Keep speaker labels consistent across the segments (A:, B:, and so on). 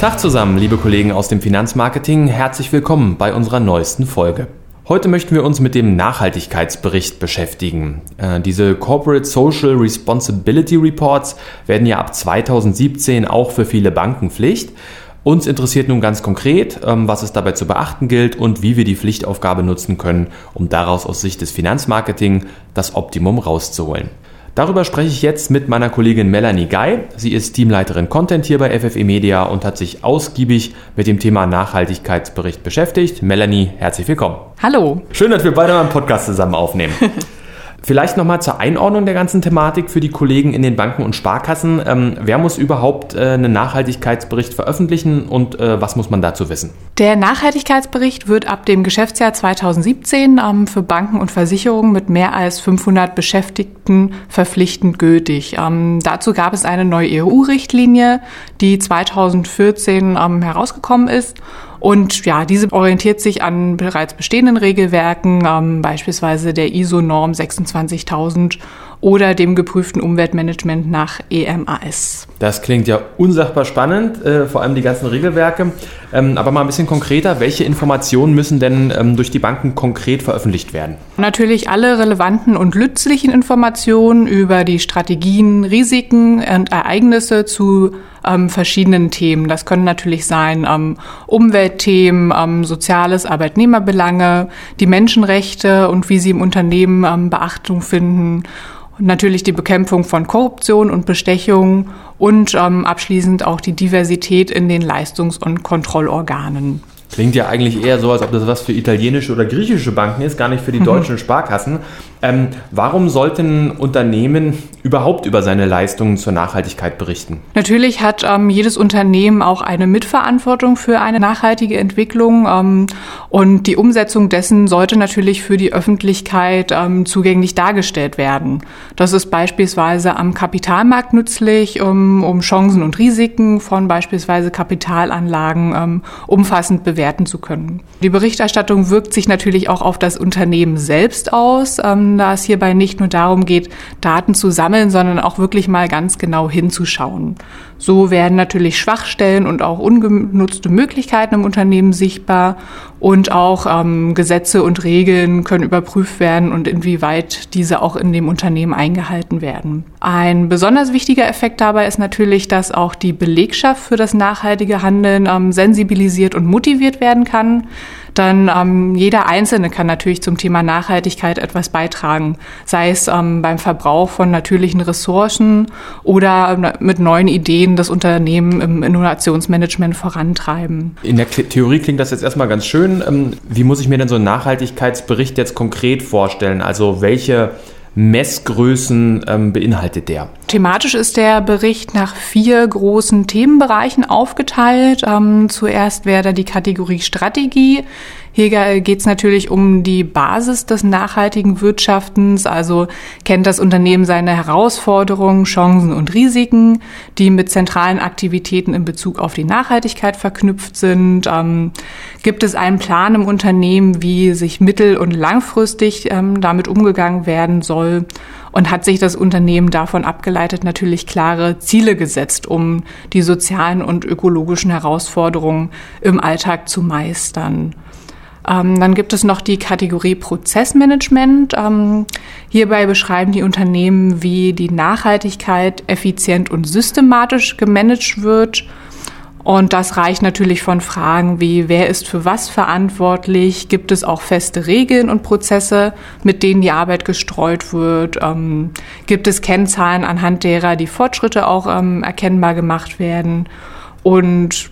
A: Tag zusammen, liebe Kollegen aus dem Finanzmarketing. Herzlich willkommen bei unserer neuesten Folge. Heute möchten wir uns mit dem Nachhaltigkeitsbericht beschäftigen. Äh, diese Corporate Social Responsibility Reports werden ja ab 2017 auch für viele Banken Pflicht. Uns interessiert nun ganz konkret, ähm, was es dabei zu beachten gilt und wie wir die Pflichtaufgabe nutzen können, um daraus aus Sicht des Finanzmarketing das Optimum rauszuholen. Darüber spreche ich jetzt mit meiner Kollegin Melanie Guy. Sie ist Teamleiterin Content hier bei FFE Media und hat sich ausgiebig mit dem Thema Nachhaltigkeitsbericht beschäftigt. Melanie, herzlich willkommen.
B: Hallo.
A: Schön, dass wir beide mal einen Podcast zusammen aufnehmen. Vielleicht nochmal zur Einordnung der ganzen Thematik für die Kollegen in den Banken und Sparkassen. Ähm, wer muss überhaupt äh, einen Nachhaltigkeitsbericht veröffentlichen und äh, was muss man dazu wissen?
B: Der Nachhaltigkeitsbericht wird ab dem Geschäftsjahr 2017 ähm, für Banken und Versicherungen mit mehr als 500 Beschäftigten verpflichtend gültig. Ähm, dazu gab es eine neue EU-Richtlinie, die 2014 ähm, herausgekommen ist und ja, diese orientiert sich an bereits bestehenden Regelwerken, ähm, beispielsweise der ISO-Norm 26000 oder dem geprüften Umweltmanagement nach EMAS.
A: Das klingt ja unsagbar spannend, äh, vor allem die ganzen Regelwerke. Ähm, aber mal ein bisschen konkreter, welche Informationen müssen denn ähm, durch die Banken konkret veröffentlicht werden?
B: Natürlich alle relevanten und nützlichen Informationen über die Strategien, Risiken und Ereignisse zu ähm, verschiedenen Themen. Das können natürlich sein ähm, Umweltthemen, ähm, soziales, Arbeitnehmerbelange, die Menschenrechte und wie sie im Unternehmen ähm, Beachtung finden und natürlich die Bekämpfung von Korruption und Bestechung und ähm, abschließend auch die Diversität in den Leistungs- und Kontrollorganen.
A: Klingt ja eigentlich eher so, als ob das was für italienische oder griechische Banken ist, gar nicht für die mhm. deutschen Sparkassen. Ähm, warum sollten Unternehmen überhaupt über seine Leistungen zur Nachhaltigkeit berichten?
B: Natürlich hat ähm, jedes Unternehmen auch eine Mitverantwortung für eine nachhaltige Entwicklung ähm, und die Umsetzung dessen sollte natürlich für die Öffentlichkeit ähm, zugänglich dargestellt werden. Das ist beispielsweise am Kapitalmarkt nützlich, um, Chancen und Risiken von beispielsweise Kapitalanlagen ähm, umfassend bewerten zu können. Die Berichterstattung wirkt sich natürlich auch auf das Unternehmen selbst aus. Ähm, da es hierbei nicht nur darum geht, Daten zu sammeln, sondern auch wirklich mal ganz genau hinzuschauen. So werden natürlich Schwachstellen und auch ungenutzte Möglichkeiten im Unternehmen sichtbar und auch ähm, Gesetze und Regeln können überprüft werden und inwieweit diese auch in dem Unternehmen eingehalten werden. Ein besonders wichtiger Effekt dabei ist natürlich, dass auch die Belegschaft für das nachhaltige Handeln ähm, sensibilisiert und motiviert werden kann dann ähm, jeder Einzelne kann natürlich zum Thema Nachhaltigkeit etwas beitragen, sei es ähm, beim Verbrauch von natürlichen Ressourcen oder ähm, mit neuen Ideen das Unternehmen im Innovationsmanagement vorantreiben.
A: In der Theorie klingt das jetzt erstmal ganz schön. Ähm, wie muss ich mir denn so einen Nachhaltigkeitsbericht jetzt konkret vorstellen? Also welche Messgrößen ähm, beinhaltet der?
B: Thematisch ist der Bericht nach vier großen Themenbereichen aufgeteilt. Ähm, zuerst wäre da die Kategorie Strategie. Hier geht es natürlich um die Basis des nachhaltigen Wirtschaftens, also kennt das Unternehmen seine Herausforderungen, Chancen und Risiken, die mit zentralen Aktivitäten in Bezug auf die Nachhaltigkeit verknüpft sind. Ähm, gibt es einen Plan im Unternehmen, wie sich mittel- und langfristig ähm, damit umgegangen werden soll? Und hat sich das Unternehmen davon abgeleitet natürlich klare Ziele gesetzt, um die sozialen und ökologischen Herausforderungen im Alltag zu meistern? Ähm, dann gibt es noch die Kategorie Prozessmanagement. Ähm, hierbei beschreiben die Unternehmen, wie die Nachhaltigkeit effizient und systematisch gemanagt wird. Und das reicht natürlich von Fragen wie, wer ist für was verantwortlich? Gibt es auch feste Regeln und Prozesse, mit denen die Arbeit gestreut wird? Ähm, gibt es Kennzahlen, anhand derer die Fortschritte auch ähm, erkennbar gemacht werden? Und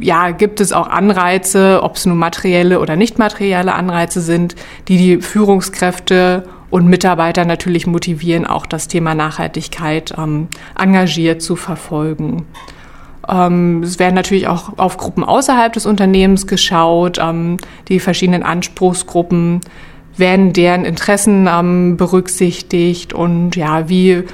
B: ja, gibt es auch Anreize, ob es nun materielle oder nicht materielle Anreize sind, die die Führungskräfte und Mitarbeiter natürlich motivieren, auch das Thema Nachhaltigkeit ähm, engagiert zu verfolgen. Ähm, es werden natürlich auch auf Gruppen außerhalb des Unternehmens geschaut, ähm, die verschiedenen Anspruchsgruppen werden deren Interessen ähm, berücksichtigt und ja, wie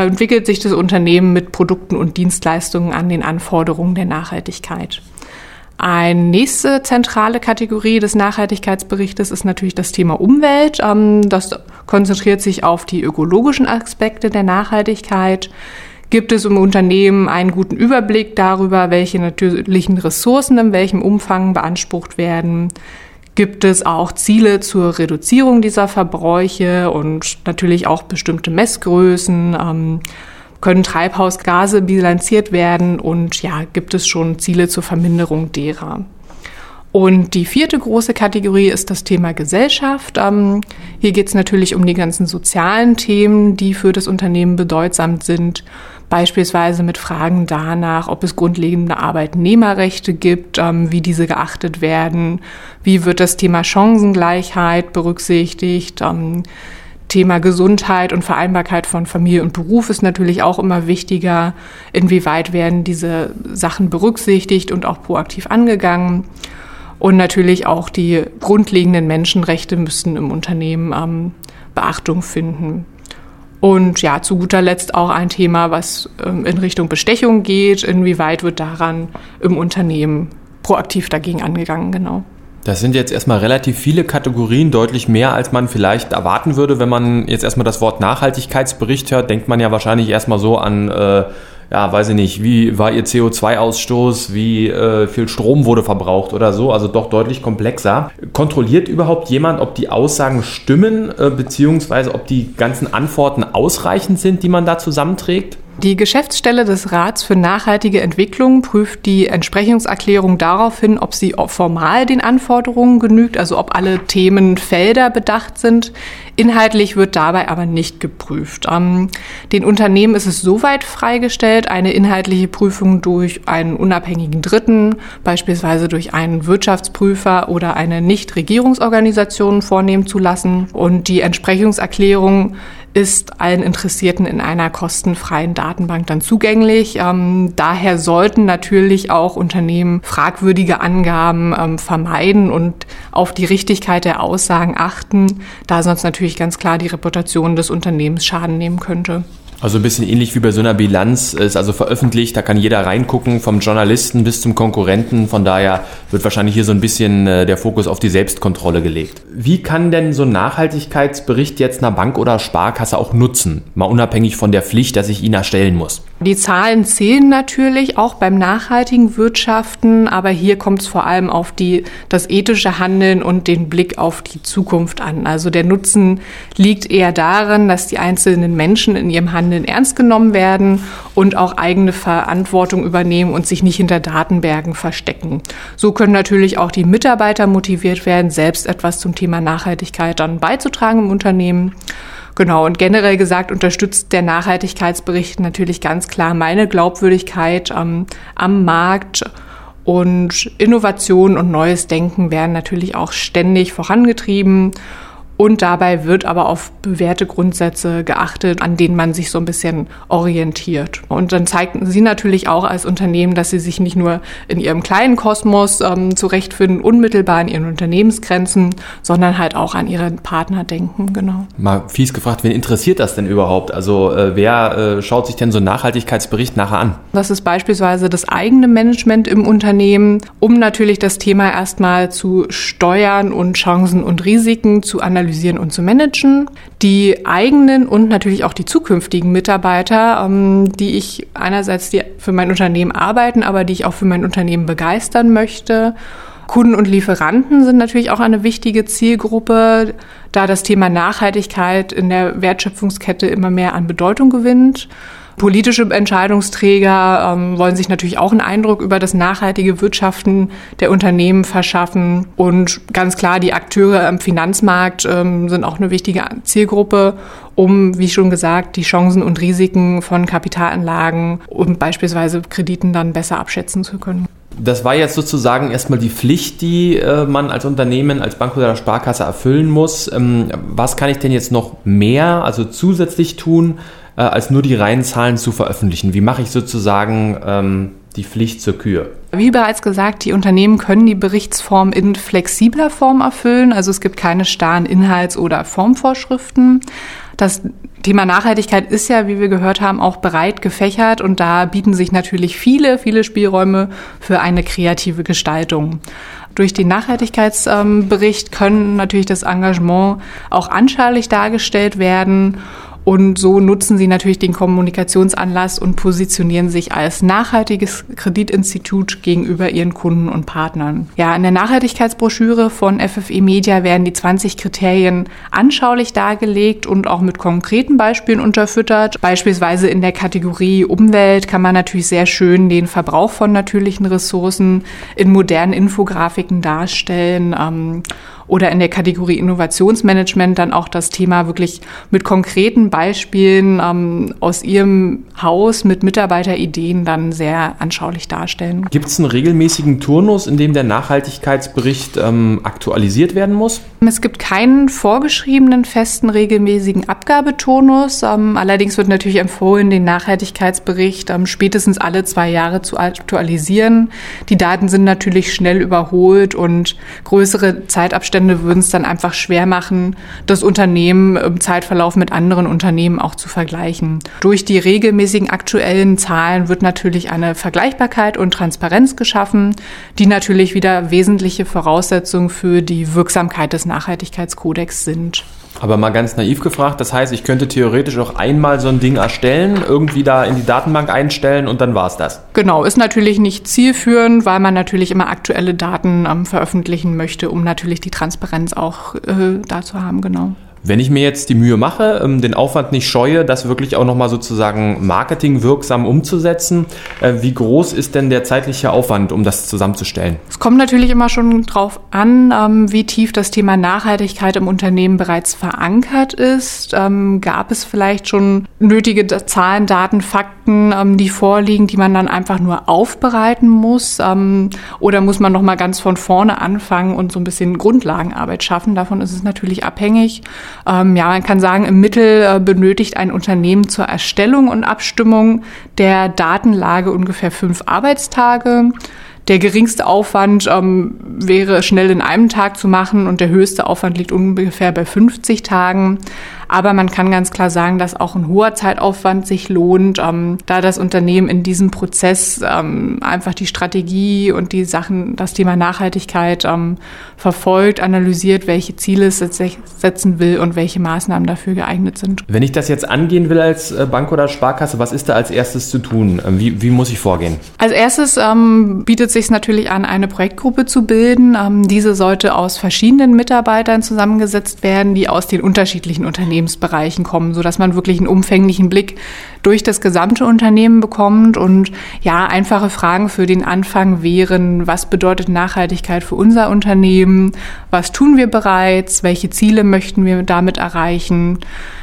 B: entwickelt sich das Unternehmen mit Produkten und Dienstleistungen an den Anforderungen der Nachhaltigkeit. Eine nächste zentrale Kategorie des Nachhaltigkeitsberichtes ist natürlich das Thema Umwelt. Ähm, das konzentriert sich auf die ökologischen Aspekte der Nachhaltigkeit. Gibt es im Unternehmen einen guten Überblick darüber, welche natürlichen Ressourcen in welchem Umfang beansprucht werden? Gibt es auch Ziele zur Reduzierung dieser Verbräuche und natürlich auch bestimmte Messgrößen? Ähm, können Treibhausgase bilanziert werden und ja, gibt es schon Ziele zur Verminderung derer? Und die vierte große Kategorie ist das Thema Gesellschaft. Ähm, hier geht es natürlich um die ganzen sozialen Themen, die für das Unternehmen bedeutsam sind. Beispielsweise mit Fragen danach, ob es grundlegende Arbeitnehmerrechte gibt, ähm, wie diese geachtet werden, wie wird das Thema Chancengleichheit berücksichtigt. Ähm, Thema Gesundheit und Vereinbarkeit von Familie und Beruf ist natürlich auch immer wichtiger. Inwieweit werden diese Sachen berücksichtigt und auch proaktiv angegangen? Und natürlich auch die grundlegenden Menschenrechte müssen im Unternehmen ähm, Beachtung finden. Und ja, zu guter Letzt auch ein Thema, was ähm, in Richtung Bestechung geht. Inwieweit wird daran im Unternehmen proaktiv dagegen angegangen, genau.
A: Das sind jetzt erstmal relativ viele Kategorien, deutlich mehr, als man vielleicht erwarten würde. Wenn man jetzt erstmal das Wort Nachhaltigkeitsbericht hört, denkt man ja wahrscheinlich erstmal so an äh, ja, weiß ich nicht, wie war ihr CO2-Ausstoß, wie äh, viel Strom wurde verbraucht oder so, also doch deutlich komplexer. Kontrolliert überhaupt jemand, ob die Aussagen stimmen, äh, beziehungsweise ob die ganzen Antworten ausreichend sind, die man da zusammenträgt?
B: Die Geschäftsstelle des Rats für nachhaltige Entwicklung prüft die Entsprechungserklärung darauf hin, ob sie formal den Anforderungen genügt, also ob alle Themenfelder bedacht sind. Inhaltlich wird dabei aber nicht geprüft. Ähm, den Unternehmen ist es soweit freigestellt, eine inhaltliche Prüfung durch einen unabhängigen Dritten, beispielsweise durch einen Wirtschaftsprüfer oder eine Nichtregierungsorganisation vornehmen zu lassen. Und die Entsprechungserklärung ist allen Interessierten in einer kostenfreien Datenbank dann zugänglich. Ähm, daher sollten natürlich auch Unternehmen fragwürdige Angaben ähm, vermeiden und auf die Richtigkeit der Aussagen achten, da sonst natürlich ganz klar die Reputation des Unternehmens Schaden nehmen könnte.
A: Also ein bisschen ähnlich wie bei so einer Bilanz, ist also veröffentlicht, da kann jeder reingucken, vom Journalisten bis zum Konkurrenten. Von daher wird wahrscheinlich hier so ein bisschen äh, der Fokus auf die Selbstkontrolle gelegt. Wie kann denn so ein Nachhaltigkeitsbericht jetzt einer Bank oder Sparkasse auch nutzen? Mal unabhängig von der Pflicht, dass ich ihn erstellen muss.
B: Die Zahlen zählen natürlich auch beim nachhaltigen Wirtschaften, aber hier kommt es vor allem auf die, das ethische Handeln und den Blick auf die Zukunft an. Also der Nutzen liegt eher darin, dass die einzelnen Menschen in ihrem Handeln ernst genommen werden und auch eigene Verantwortung übernehmen und sich nicht hinter Datenbergen verstecken. So können natürlich auch die Mitarbeiter motiviert werden, selbst etwas zum Thema Nachhaltigkeit dann beizutragen im Unternehmen. Genau, und generell gesagt unterstützt der Nachhaltigkeitsbericht natürlich ganz klar meine Glaubwürdigkeit ähm, am Markt. Und Innovation und neues Denken werden natürlich auch ständig vorangetrieben. Und dabei wird aber auf bewährte Grundsätze geachtet, an denen man sich so ein bisschen orientiert. Und dann zeigten Sie natürlich auch als Unternehmen, dass Sie sich nicht nur in Ihrem kleinen Kosmos ähm, zurechtfinden, unmittelbar in Ihren Unternehmensgrenzen, sondern halt auch an Ihre Partner denken, genau.
A: Mal fies gefragt, wen interessiert das denn überhaupt? Also äh, wer äh, schaut sich denn so einen Nachhaltigkeitsbericht nachher an?
B: Das ist beispielsweise das eigene Management im Unternehmen, um natürlich das Thema erstmal zu steuern und Chancen und Risiken zu analysieren analysieren und zu managen. Die eigenen und natürlich auch die zukünftigen Mitarbeiter, ähm, die ich einerseits für mein Unternehmen arbeiten, aber die ich auch für mein Unternehmen begeistern möchte. Kunden und Lieferanten sind natürlich auch eine wichtige Zielgruppe, da das Thema Nachhaltigkeit in der Wertschöpfungskette immer mehr an Bedeutung gewinnt. Politische Entscheidungsträger ähm, wollen sich natürlich auch einen Eindruck über das nachhaltige Wirtschaften der Unternehmen verschaffen. Und ganz klar, die Akteure am Finanzmarkt ähm, sind auch eine wichtige Zielgruppe, um, wie schon gesagt, die Chancen und Risiken von Kapitalanlagen und beispielsweise Krediten dann besser abschätzen zu können.
A: Das war jetzt sozusagen erstmal die Pflicht, die äh, man als Unternehmen, als Bank oder Sparkasse erfüllen muss. Ähm, was kann ich denn jetzt noch mehr, also zusätzlich tun, äh, als nur die reinen Zahlen zu veröffentlichen? Wie mache ich sozusagen ähm, die Pflicht zur Kür.
B: Wie bereits gesagt, die Unternehmen können die Berichtsform in flexibler Form erfüllen. Also es gibt keine starren Inhalts- oder Formvorschriften. Das Thema Nachhaltigkeit ist ja, wie wir gehört haben, auch breit gefächert und da bieten sich natürlich viele, viele Spielräume für eine kreative Gestaltung. Durch den Nachhaltigkeitsbericht können natürlich das Engagement auch anschaulich dargestellt werden und so nutzen sie natürlich den Kommunikationsanlass und positionieren sich als nachhaltiges Kreditinstitut gegenüber ihren Kunden und Partnern. Ja, in der Nachhaltigkeitsbroschüre von FFE Media werden die 20 Kriterien anschaulich dargelegt und auch mit konkreten Beispielen unterfüttert. Beispielsweise in der Kategorie Umwelt kann man natürlich sehr schön den Verbrauch von natürlichen Ressourcen in modernen Infografiken darstellen. Ähm, oder in der Kategorie Innovationsmanagement dann auch das Thema wirklich mit konkreten Beispielen ähm, aus Ihrem Haus mit Mitarbeiterideen dann sehr anschaulich darstellen.
A: Gibt es einen regelmäßigen Turnus, in dem der Nachhaltigkeitsbericht ähm, aktualisiert werden muss?
B: Es gibt keinen vorgeschriebenen festen regelmäßigen Abgabeturnus. Ähm, allerdings wird natürlich empfohlen, den Nachhaltigkeitsbericht ähm, spätestens alle zwei Jahre zu aktualisieren. Die Daten sind natürlich schnell überholt und größere Zeitabstände Umstände würden es dann einfach schwer machen, das Unternehmen im Zeitverlauf mit anderen Unternehmen auch zu vergleichen. Durch die regelmäßigen aktuellen Zahlen wird natürlich eine Vergleichbarkeit und Transparenz geschaffen, die natürlich wieder wesentliche Voraussetzungen für die Wirksamkeit des Nachhaltigkeitskodex sind.
A: Aber mal ganz naiv gefragt, das heißt, ich könnte theoretisch auch einmal so ein Ding erstellen, irgendwie da in die Datenbank einstellen und dann war es das.
B: Genau, ist natürlich nicht zielführend, weil man natürlich immer aktuelle Daten ähm, veröffentlichen möchte, um natürlich die Transparenz auch äh, da zu haben, genau.
A: Wenn ich mir jetzt die Mühe mache, ähm, den Aufwand nicht scheue, das wirklich auch nochmal sozusagen marketingwirksam umzusetzen, äh, wie groß ist denn der zeitliche Aufwand, um das zusammenzustellen?
B: Es kommt natürlich immer schon drauf an, ähm, wie tief das Thema Nachhaltigkeit im Unternehmen bereits verankert ist. Ähm, gab es vielleicht schon nötige Zahlen, Daten, Fakten, die vorliegen, die man dann einfach nur aufbereiten muss? Oder muss man nochmal ganz von vorne anfangen und so ein bisschen Grundlagenarbeit schaffen? Davon ist es natürlich abhängig. Ähm, ja, man kann sagen, im Mittel äh, benötigt ein Unternehmen zur Erstellung und Abstimmung der Datenlage ungefähr fünf Arbeitstage. Der geringste Aufwand ähm, wäre schnell in einem Tag zu machen und der höchste Aufwand liegt ungefähr bei 50 Tagen. Aber man kann ganz klar sagen, dass auch ein hoher Zeitaufwand sich lohnt, ähm, da das Unternehmen in diesem Prozess ähm, einfach die Strategie und die Sachen, das Thema Nachhaltigkeit ähm, verfolgt, analysiert, welche Ziele es setzen will und welche Maßnahmen dafür geeignet sind.
A: Wenn ich das jetzt angehen will als äh, Bank oder Sparkasse, was ist da als erstes zu tun? Ähm, wie, wie muss ich vorgehen?
B: Als erstes ähm, bietet sich natürlich an, eine Projektgruppe zu bilden. Ähm, diese sollte aus verschiedenen Mitarbeitern zusammengesetzt werden, die aus den unterschiedlichen Unternehmen Unternehmensbereichen kommen, sodass man wirklich einen umfänglichen Blick durch das gesamte Unternehmen bekommt. Und ja, einfache Fragen für den Anfang wären, was bedeutet Nachhaltigkeit für unser Unternehmen? Was tun wir bereits? Welche Ziele möchten wir damit erreichen?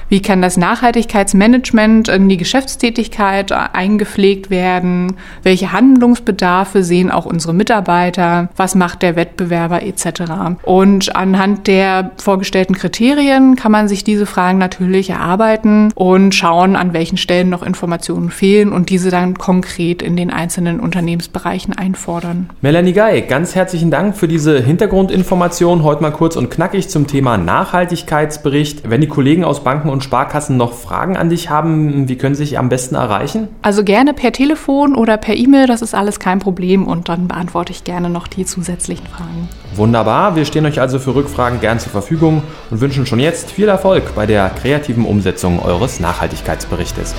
B: Wie kann das Nachhaltigkeitsmanagement in die Geschäftstätigkeit eingepflegt werden? Welche Handlungsbedarfe sehen auch unsere Mitarbeiter? Was macht der Wettbewerber etc.? Und anhand der vorgestellten Kriterien kann man sich diese Fragen natürlich erarbeiten und schauen, an welchen Stellen noch Informationen fehlen und diese dann konkret in den einzelnen Unternehmensbereichen einfordern.
A: Melanie Guy, ganz herzlichen Dank für diese Hintergrundinformation. Heute mal kurz und knackig zum Thema Nachhaltigkeitsbericht. Wenn die Kollegen aus Banken und und Sparkassen noch Fragen an dich haben, wie können sie sich am besten erreichen?
B: Also gerne per Telefon oder per E-Mail, das ist alles kein Problem und dann beantworte ich gerne noch die zusätzlichen Fragen.
A: Wunderbar, wir stehen euch also für Rückfragen gern zur Verfügung und wünschen schon jetzt viel Erfolg bei der kreativen Umsetzung eures Nachhaltigkeitsberichtes.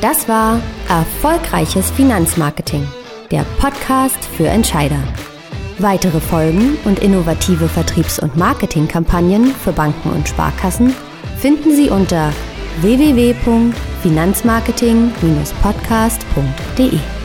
C: Das war Erfolgreiches Finanzmarketing, der Podcast für Entscheider. Weitere Folgen und innovative Vertriebs- und Marketingkampagnen für Banken und Sparkassen finden Sie unter www.finanzmarketing-podcast.de.